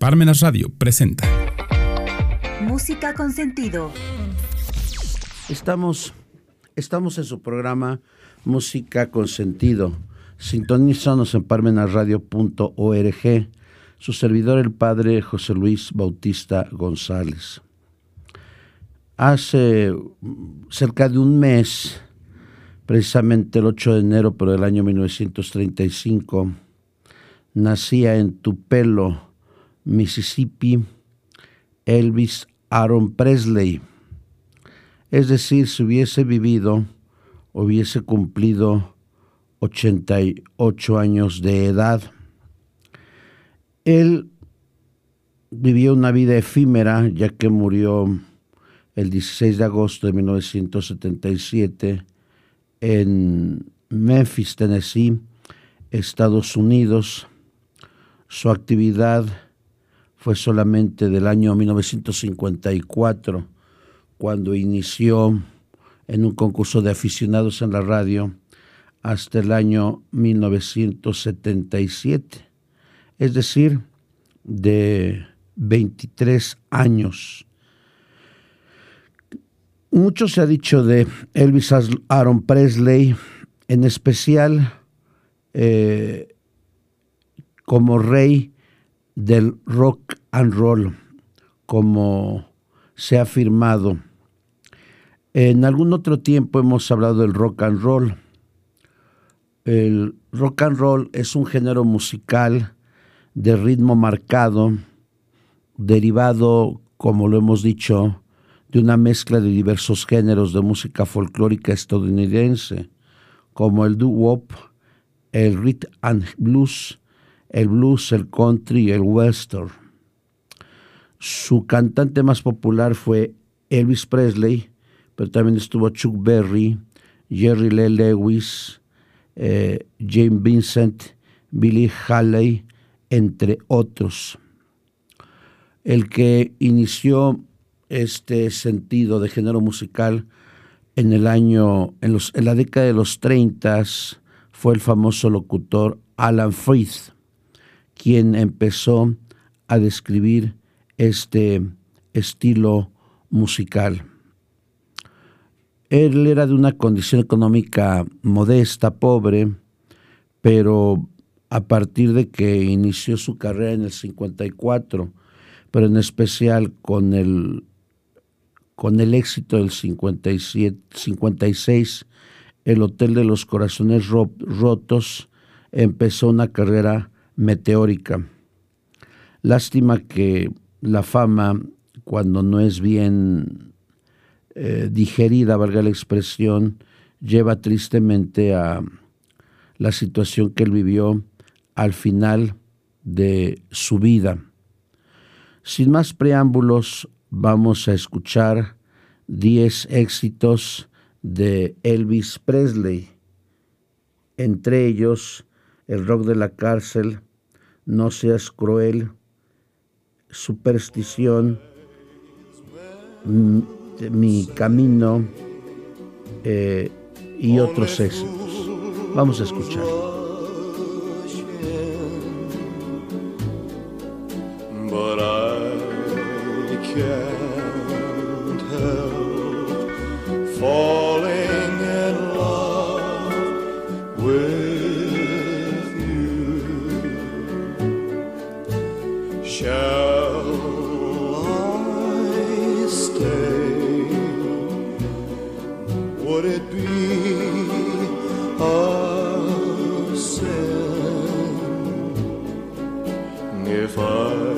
Parmenas Radio presenta Música con sentido. Estamos, estamos en su programa Música con sentido. Sintonízanos en parmenasradio.org. Su servidor, el padre José Luis Bautista González. Hace cerca de un mes, precisamente el 8 de enero, pero del año 1935, nacía en Tupelo, Mississippi, Elvis Aaron Presley. Es decir, si hubiese vivido, hubiese cumplido 88 años de edad. Él vivió una vida efímera, ya que murió el 16 de agosto de 1977 en Memphis, Tennessee, Estados Unidos. Su actividad fue solamente del año 1954, cuando inició en un concurso de aficionados en la radio, hasta el año 1977, es decir, de 23 años. Mucho se ha dicho de Elvis Aaron Presley, en especial eh, como rey del rock and roll, como se ha afirmado. En algún otro tiempo hemos hablado del rock and roll. El rock and roll es un género musical de ritmo marcado, derivado, como lo hemos dicho, de una mezcla de diversos géneros de música folclórica estadounidense, como el doo-wop, el rhythm and blues, el blues, el country y el western. Su cantante más popular fue Elvis Presley, pero también estuvo Chuck Berry, Jerry Lee Lewis, eh, James Vincent, Billy Haley, entre otros. El que inició este sentido de género musical en el año, en, los, en la década de los 30 fue el famoso locutor Alan Freed quien empezó a describir este estilo musical. Él era de una condición económica modesta, pobre, pero a partir de que inició su carrera en el 54, pero en especial con el, con el éxito del 57, 56, el Hotel de los Corazones Rotos empezó una carrera meteórica. Lástima que la fama, cuando no es bien eh, digerida, valga la expresión, lleva tristemente a la situación que él vivió al final de su vida. Sin más preámbulos, vamos a escuchar 10 éxitos de Elvis Presley, entre ellos el rock de la cárcel, no seas cruel, superstición, mi camino eh, y otros éxitos. Vamos a escuchar. if I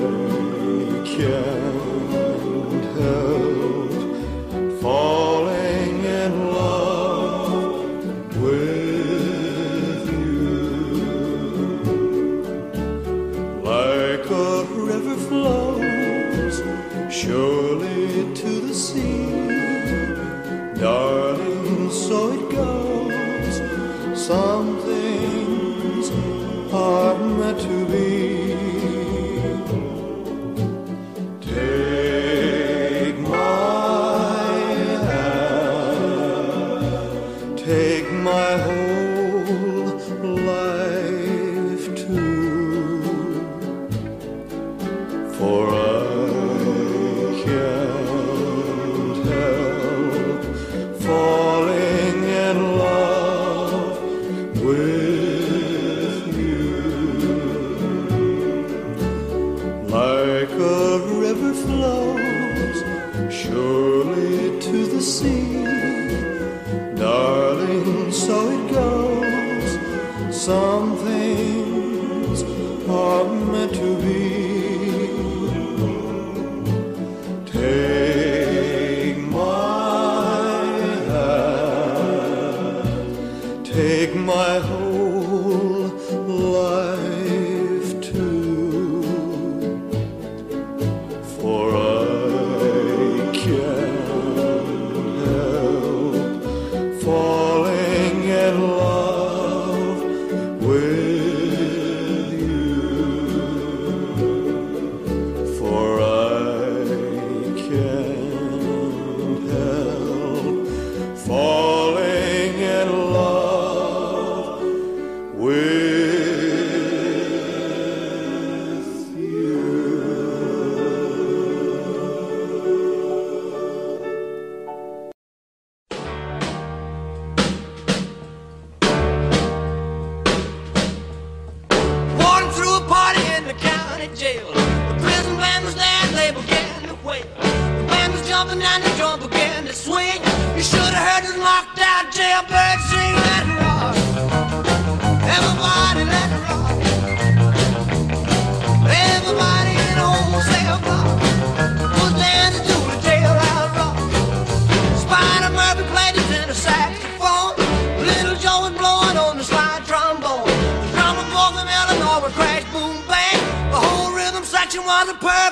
lot of path.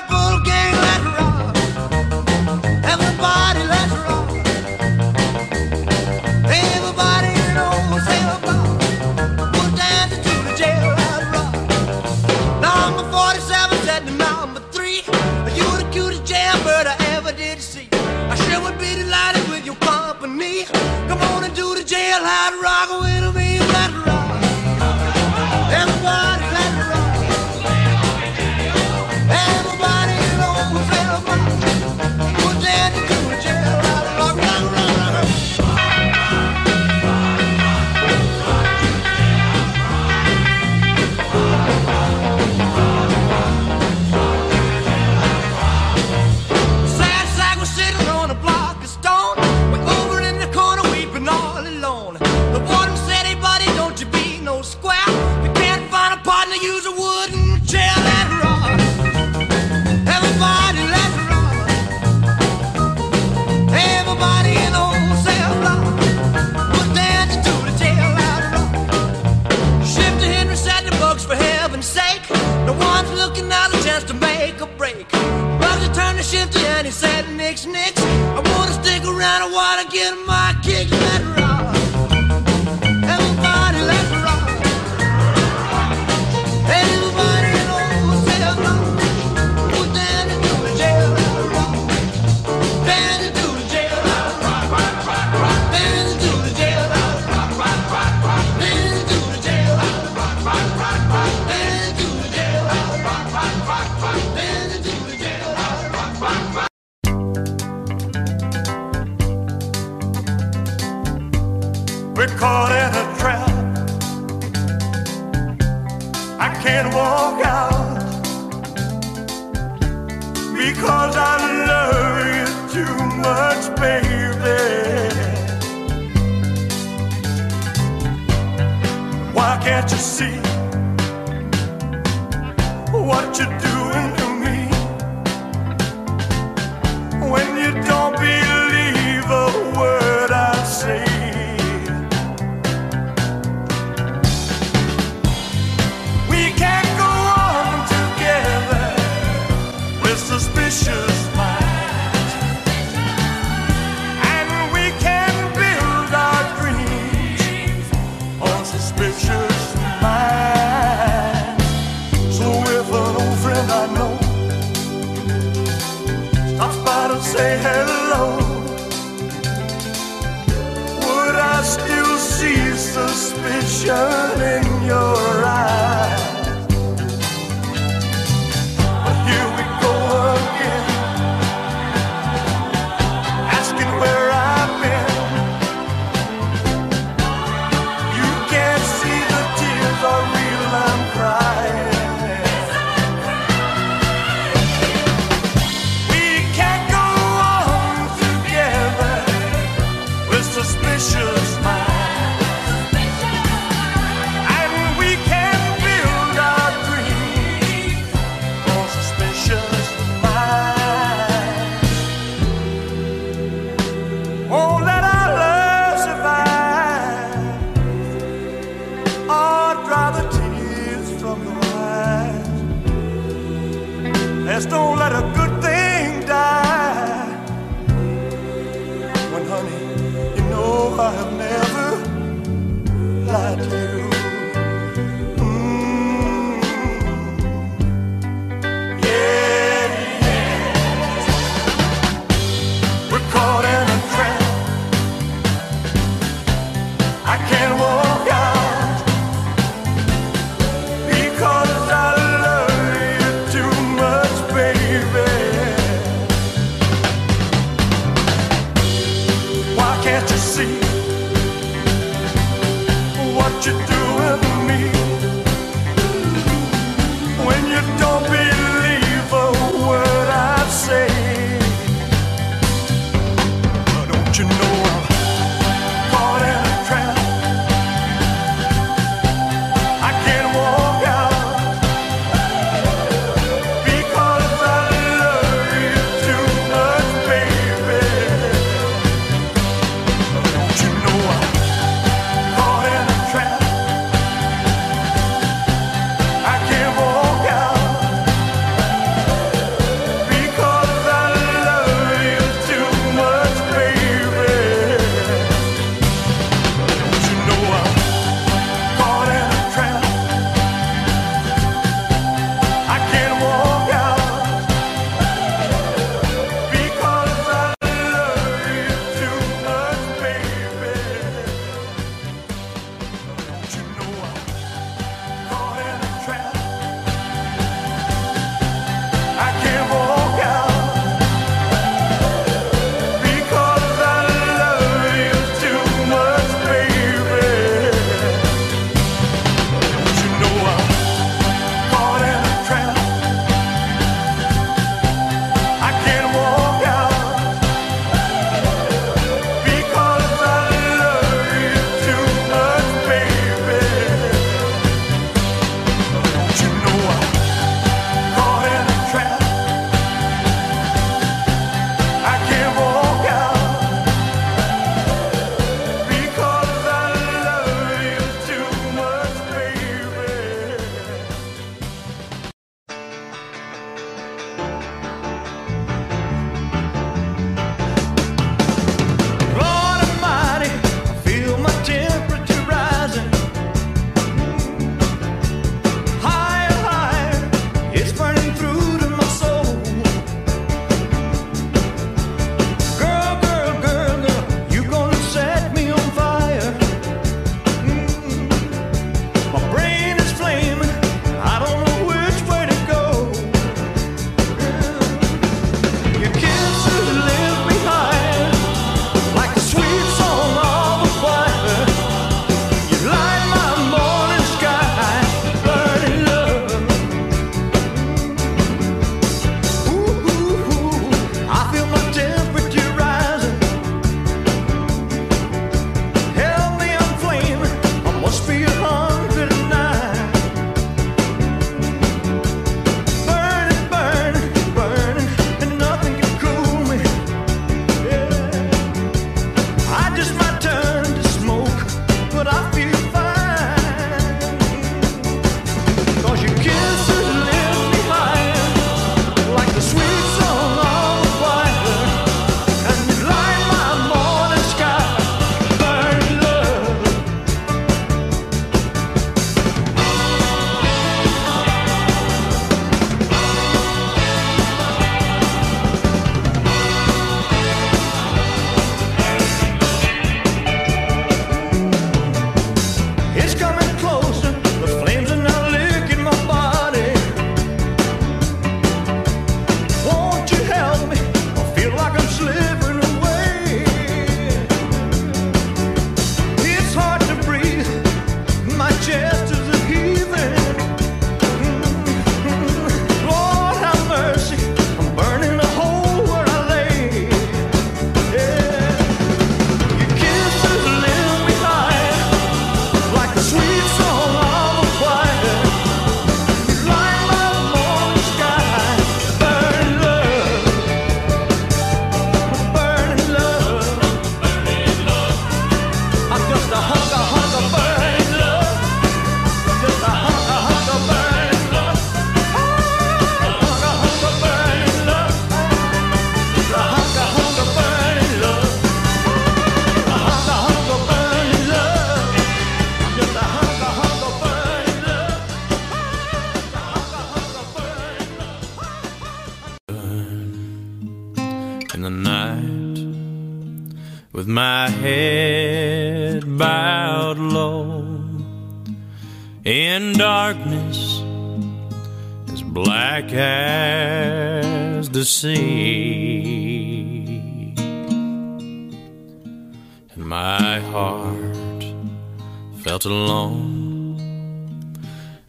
In the night with my head bowed low. In darkness as black as the sea. And my heart felt alone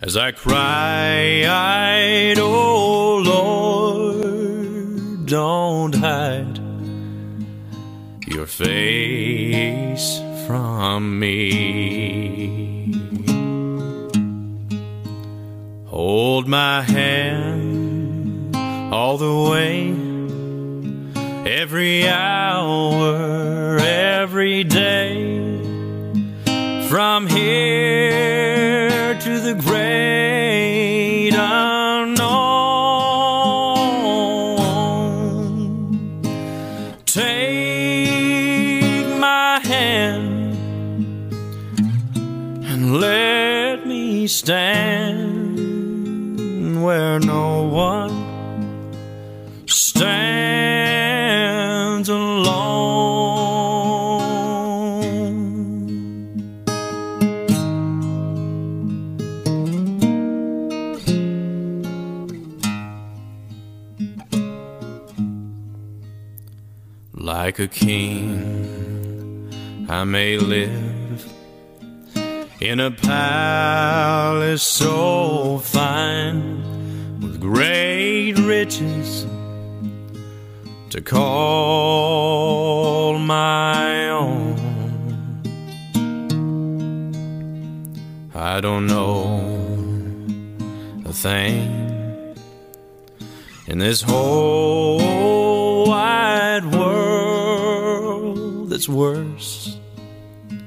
as I cried, Oh Lord, don't hide your face from me. Hold my hand all the way, every hour, a king, I may live in a palace so fine with great riches to call my own. I don't know a thing in this whole that's worse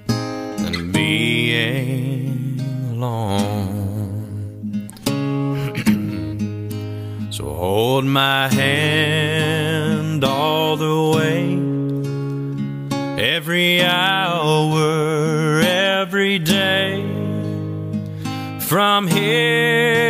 than being alone. so hold my hand all the way, every hour, every day, from here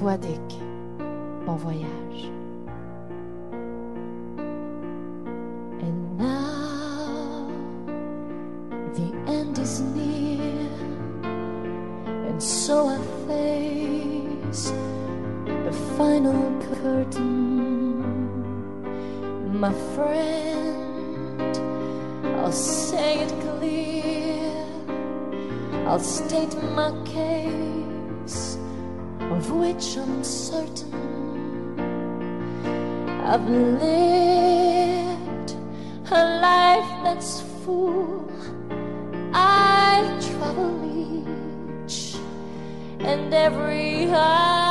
toi, Dick. Bon voyage. And now the end is near, and so I face the final curtain, my friend. I'll say it clear, I'll state my case of which I'm certain I've lived a life that's full. I travel each and every high.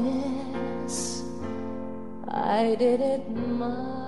guess I did it my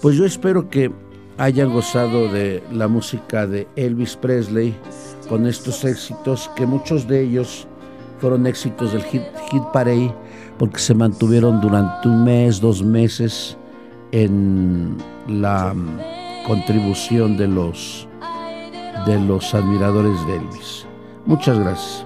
Pues yo espero que hayan gozado de la música de Elvis Presley con estos éxitos, que muchos de ellos fueron éxitos del hit, parade, porque se mantuvieron durante un mes, dos meses en la contribución de los, de los admiradores de Elvis. Muchas gracias.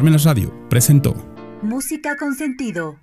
Parmenas Radio presentó Música con sentido.